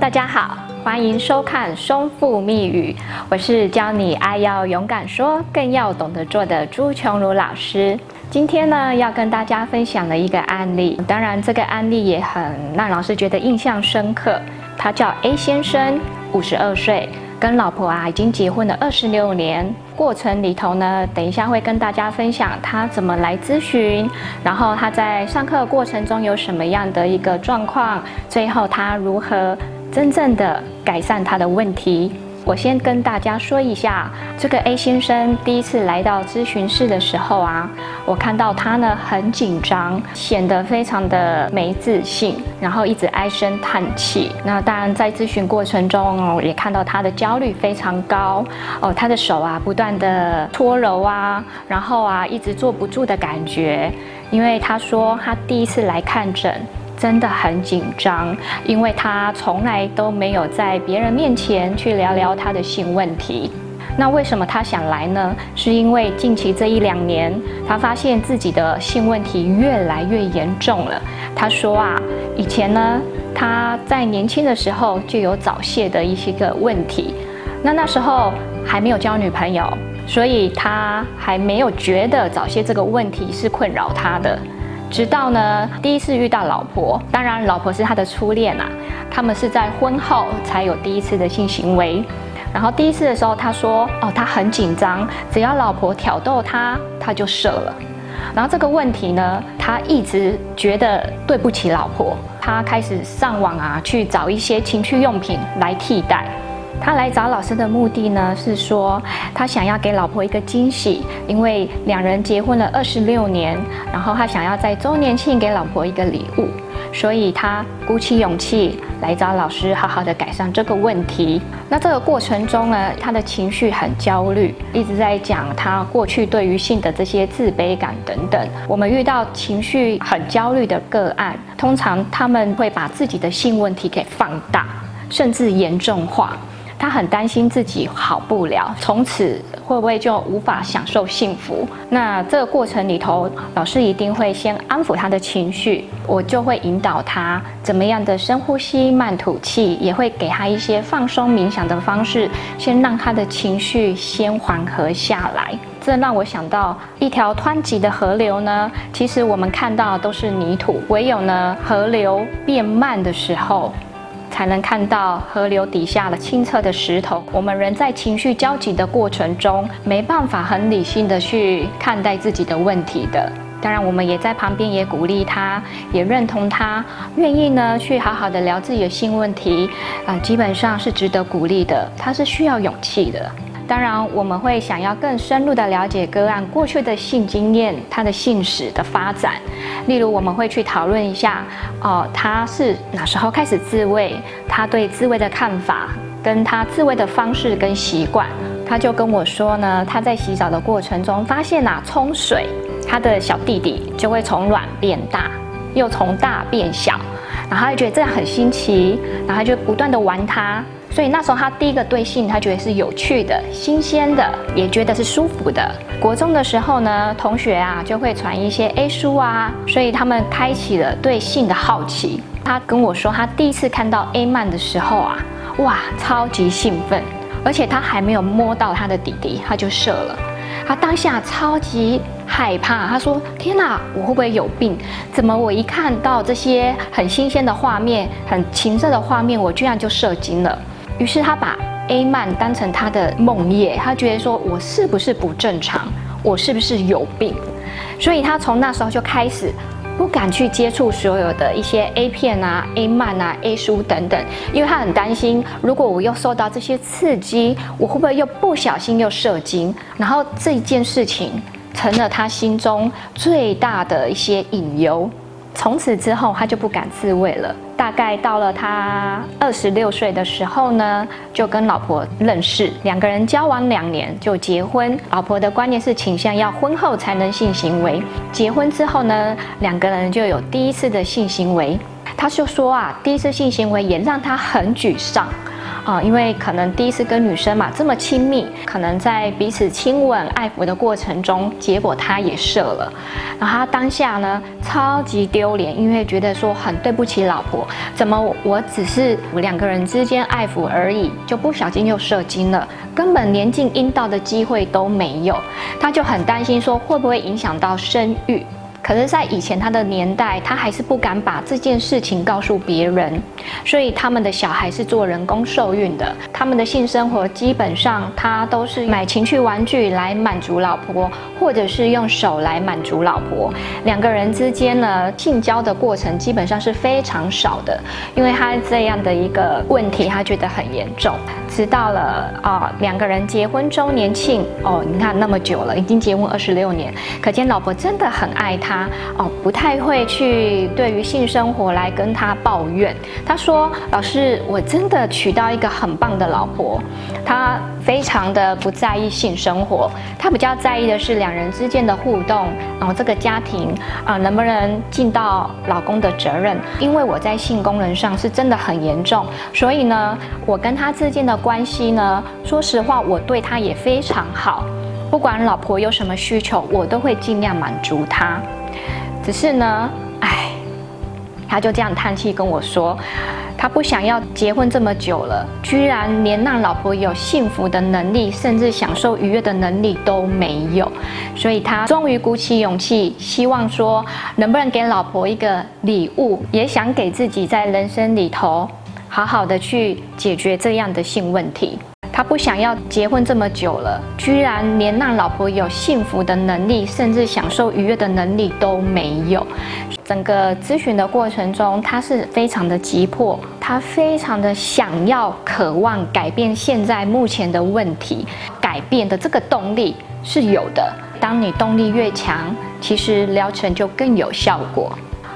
大家好，欢迎收看《松富密语》，我是教你爱要勇敢说，更要懂得做的朱琼如老师。今天呢，要跟大家分享的一个案例，当然这个案例也很让老师觉得印象深刻。他叫 A 先生，五十二岁，跟老婆啊已经结婚了二十六年。过程里头呢，等一下会跟大家分享他怎么来咨询，然后他在上课过程中有什么样的一个状况，最后他如何。真正的改善他的问题，我先跟大家说一下，这个 A 先生第一次来到咨询室的时候啊，我看到他呢很紧张，显得非常的没自信，然后一直唉声叹气。那当然在咨询过程中哦也看到他的焦虑非常高哦，他的手啊不断的搓揉啊，然后啊一直坐不住的感觉，因为他说他第一次来看诊。真的很紧张，因为他从来都没有在别人面前去聊聊他的性问题。那为什么他想来呢？是因为近期这一两年，他发现自己的性问题越来越严重了。他说啊，以前呢，他在年轻的时候就有早泄的一些个问题，那那时候还没有交女朋友，所以他还没有觉得早泄这个问题是困扰他的。直到呢，第一次遇到老婆，当然老婆是他的初恋啊，他们是在婚后才有第一次的性行为。然后第一次的时候，他说：“哦，他很紧张，只要老婆挑逗他，他就射了。”然后这个问题呢，他一直觉得对不起老婆，他开始上网啊，去找一些情趣用品来替代。他来找老师的目的呢，是说他想要给老婆一个惊喜，因为两人结婚了二十六年，然后他想要在周年庆给老婆一个礼物，所以他鼓起勇气来找老师，好好的改善这个问题。那这个过程中呢，他的情绪很焦虑，一直在讲他过去对于性的这些自卑感等等。我们遇到情绪很焦虑的个案，通常他们会把自己的性问题给放大，甚至严重化。他很担心自己好不了，从此会不会就无法享受幸福？那这个过程里头，老师一定会先安抚他的情绪，我就会引导他怎么样的深呼吸、慢吐气，也会给他一些放松冥想的方式，先让他的情绪先缓和下来。这让我想到一条湍急的河流呢，其实我们看到都是泥土，唯有呢河流变慢的时候。才能看到河流底下的清澈的石头。我们人在情绪焦急的过程中，没办法很理性的去看待自己的问题的。当然，我们也在旁边也鼓励他，也认同他，愿意呢去好好的聊自己的性问题啊，基本上是值得鼓励的。他是需要勇气的。当然，我们会想要更深入的了解个案过去的性经验，他的性史的发展。例如，我们会去讨论一下，哦，他是哪时候开始自慰，他对自慰的看法，跟他自慰的方式跟习惯。他就跟我说呢，他在洗澡的过程中发现呐，冲水，他的小弟弟就会从卵变大，又从大变小，然后他就觉得这样很新奇，然后他就不断的玩他。所以那时候他第一个对性，他觉得是有趣的、新鲜的，也觉得是舒服的。国中的时候呢，同学啊就会传一些 A 书啊，所以他们开启了对性的好奇。他跟我说，他第一次看到 A 漫的时候啊，哇，超级兴奋，而且他还没有摸到他的弟弟，他就射了。他当下超级害怕，他说：“天哪，我会不会有病？怎么我一看到这些很新鲜的画面、很情色的画面，我居然就射精了？”于是他把 A 曼当成他的梦魇，他觉得说我是不是不正常，我是不是有病？所以他从那时候就开始不敢去接触所有的一些 A 片啊、A 漫啊、A 书等等，因为他很担心，如果我又受到这些刺激，我会不会又不小心又射精？然后这件事情成了他心中最大的一些隐忧。从此之后，他就不敢自慰了。大概到了他二十六岁的时候呢，就跟老婆认识，两个人交往两年就结婚。老婆的观念是倾向要婚后才能性行为，结婚之后呢，两个人就有第一次的性行为。他就说啊，第一次性行为也让他很沮丧，啊，因为可能第一次跟女生嘛这么亲密，可能在彼此亲吻、爱抚的过程中，结果他也射了。然后他当下呢超级丢脸，因为觉得说很对不起老婆，怎么我只是两个人之间爱抚而已，就不小心又射精了，根本连进阴道的机会都没有，他就很担心说会不会影响到生育。可是，在以前他的年代，他还是不敢把这件事情告诉别人，所以他们的小孩是做人工受孕的。他们的性生活基本上，他都是买情趣玩具来满足老婆，或者是用手来满足老婆。两个人之间呢，性交的过程基本上是非常少的，因为他这样的一个问题，他觉得很严重。直到了啊，两个人结婚周年庆哦，你看那么久了，已经结婚二十六年，可见老婆真的很爱他。哦，不太会去对于性生活来跟他抱怨。他说：“老师，我真的娶到一个很棒的老婆，她非常的不在意性生活，她比较在意的是两人之间的互动，然后这个家庭啊能不能尽到老公的责任？因为我在性功能上是真的很严重，所以呢，我跟他之间的关系呢，说实话，我对他也非常好，不管老婆有什么需求，我都会尽量满足她。”只是呢，哎，他就这样叹气跟我说，他不想要结婚这么久了，居然连让老婆有幸福的能力，甚至享受愉悦的能力都没有，所以他终于鼓起勇气，希望说能不能给老婆一个礼物，也想给自己在人生里头好好的去解决这样的性问题。他不想要结婚这么久了，居然连让老婆有幸福的能力，甚至享受愉悦的能力都没有。整个咨询的过程中，他是非常的急迫，他非常的想要、渴望改变现在目前的问题，改变的这个动力是有的。当你动力越强，其实疗程就更有效果。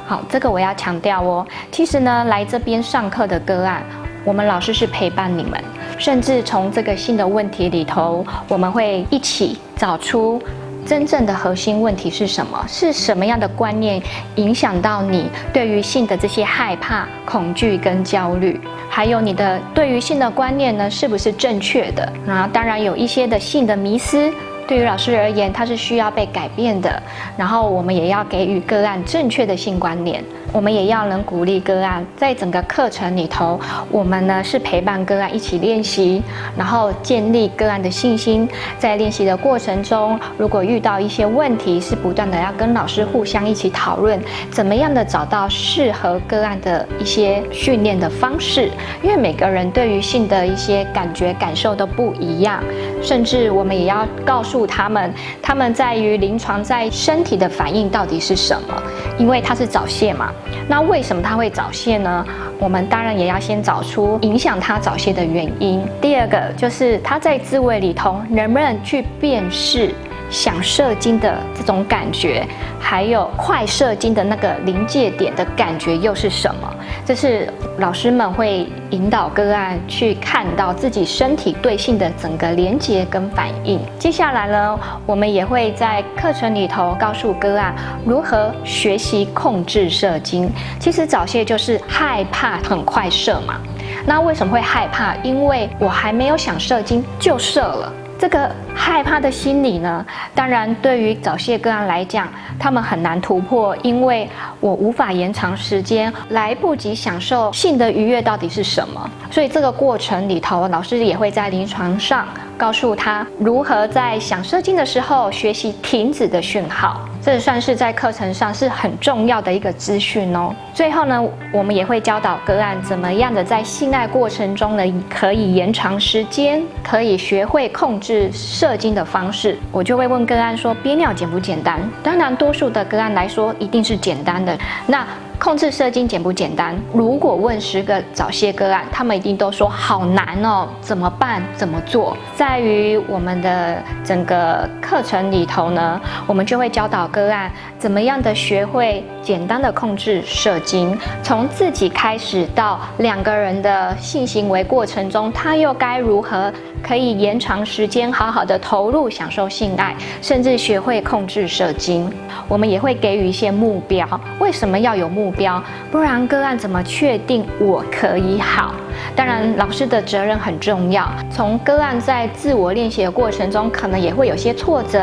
好，这个我要强调哦。其实呢，来这边上课的个案。我们老师是陪伴你们，甚至从这个性的问题里头，我们会一起找出真正的核心问题是什么，是什么样的观念影响到你对于性的这些害怕、恐惧跟焦虑，还有你的对于性的观念呢，是不是正确的？那当然有一些的性的迷思。对于老师而言，它是需要被改变的。然后我们也要给予个案正确的性观念，我们也要能鼓励个案，在整个课程里头，我们呢是陪伴个案一起练习，然后建立个案的信心。在练习的过程中，如果遇到一些问题，是不断的要跟老师互相一起讨论，怎么样的找到适合个案的一些训练的方式。因为每个人对于性的一些感觉感受都不一样，甚至我们也要告诉。助他们，他们在于临床在身体的反应到底是什么？因为它是早泄嘛，那为什么它会早泄呢？我们当然也要先找出影响它早泄的原因。第二个就是它在自慰里头能不能去辨识。想射精的这种感觉，还有快射精的那个临界点的感觉又是什么？这是老师们会引导个案去看到自己身体对性的整个连接跟反应。接下来呢，我们也会在课程里头告诉个案如何学习控制射精。其实早泄就是害怕很快射嘛。那为什么会害怕？因为我还没有想射精就射了。这个害怕的心理呢，当然对于早泄个案来讲，他们很难突破，因为我无法延长时间，来不及享受性的愉悦到底是什么。所以这个过程里头，老师也会在临床上告诉他如何在想射精的时候学习停止的讯号。这算是在课程上是很重要的一个资讯哦。最后呢，我们也会教导个案怎么样的在性爱过程中呢，可以延长时间，可以学会控制射精的方式。我就会问个案说，憋尿简不简单？当然，多数的个案来说一定是简单的。那控制射精简不简单？如果问十个早泄个案，他们一定都说好难哦，怎么办？怎么做？在于我们的整个课程里头呢，我们就会教导个案怎么样的学会简单的控制射精，从自己开始到两个人的性行为过程中，他又该如何可以延长时间，好好的投入享受性爱，甚至学会控制射精。我们也会给予一些目标，为什么要有目？标，不然个案怎么确定我可以好？当然，老师的责任很重要。从个案在自我练习的过程中，可能也会有些挫折，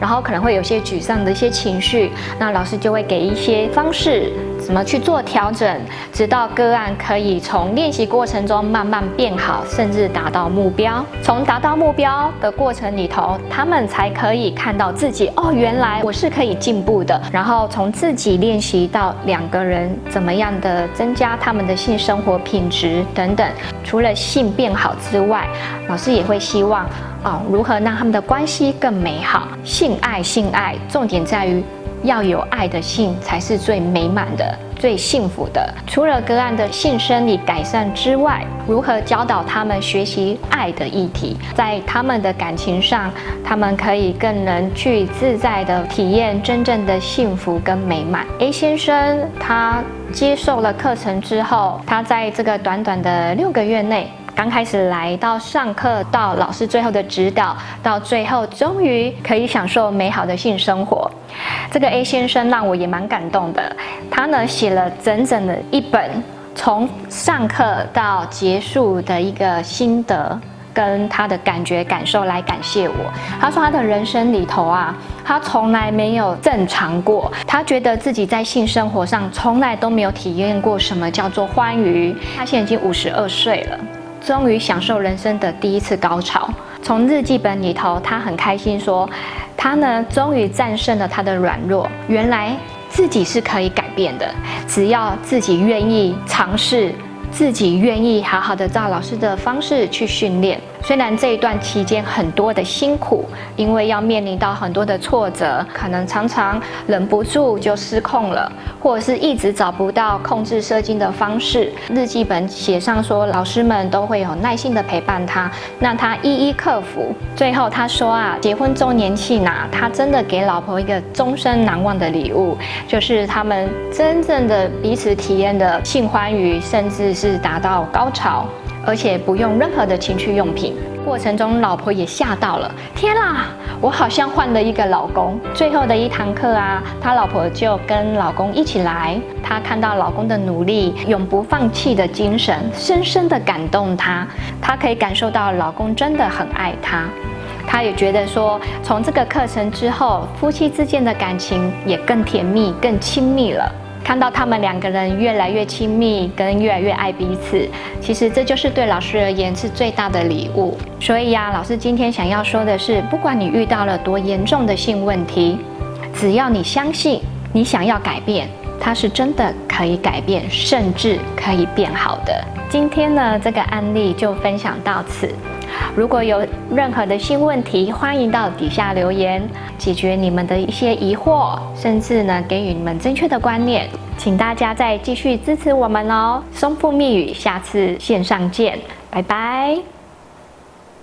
然后可能会有些沮丧的一些情绪，那老师就会给一些方式，怎么去做调整，直到个案可以从练习过程中慢慢变好，甚至达到目标。从达到目标的过程里头，他们才可以看到自己哦，原来我是可以进步的。然后从自己练习到两个人怎么样的增加他们的性生活品质等等。除了性变好之外，老师也会希望哦，如何让他们的关系更美好？性爱，性爱，重点在于要有爱的性才是最美满的、最幸福的。除了个案的性生理改善之外，如何教导他们学习爱的议题，在他们的感情上，他们可以更能去自在的体验真正的幸福跟美满。A 先生他接受了课程之后，他在这个短短的六个月内。刚开始来到上课，到老师最后的指导，到最后终于可以享受美好的性生活。这个 A 先生让我也蛮感动的，他呢写了整整的一本从上课到结束的一个心得跟他的感觉感受来感谢我。他说他的人生里头啊，他从来没有正常过，他觉得自己在性生活上从来都没有体验过什么叫做欢愉。他现在已经五十二岁了。终于享受人生的第一次高潮。从日记本里头，他很开心说，他呢终于战胜了他的软弱。原来自己是可以改变的，只要自己愿意尝试，自己愿意好好的照老师的方式去训练。虽然这一段期间很多的辛苦，因为要面临到很多的挫折，可能常常忍不住就失控了，或者是一直找不到控制射精的方式。日记本写上说，老师们都会有耐心的陪伴他，让他一一克服。最后他说啊，结婚周年庆呐，他真的给老婆一个终身难忘的礼物，就是他们真正的彼此体验的性欢愉，甚至是达到高潮。而且不用任何的情趣用品，过程中老婆也吓到了。天啦，我好像换了一个老公。最后的一堂课啊，他老婆就跟老公一起来，她看到老公的努力、永不放弃的精神，深深的感动她。她可以感受到老公真的很爱她，她也觉得说，从这个课程之后，夫妻之间的感情也更甜蜜、更亲密了。看到他们两个人越来越亲密，跟越来越爱彼此，其实这就是对老师而言是最大的礼物。所以呀，老师今天想要说的是，不管你遇到了多严重的性问题，只要你相信，你想要改变，它是真的可以改变，甚至可以变好的。今天呢，这个案例就分享到此。如果有任何的新问题，欢迎到底下留言，解决你们的一些疑惑，甚至呢给予你们正确的观念。请大家再继续支持我们哦！松富密语，下次线上见，拜拜。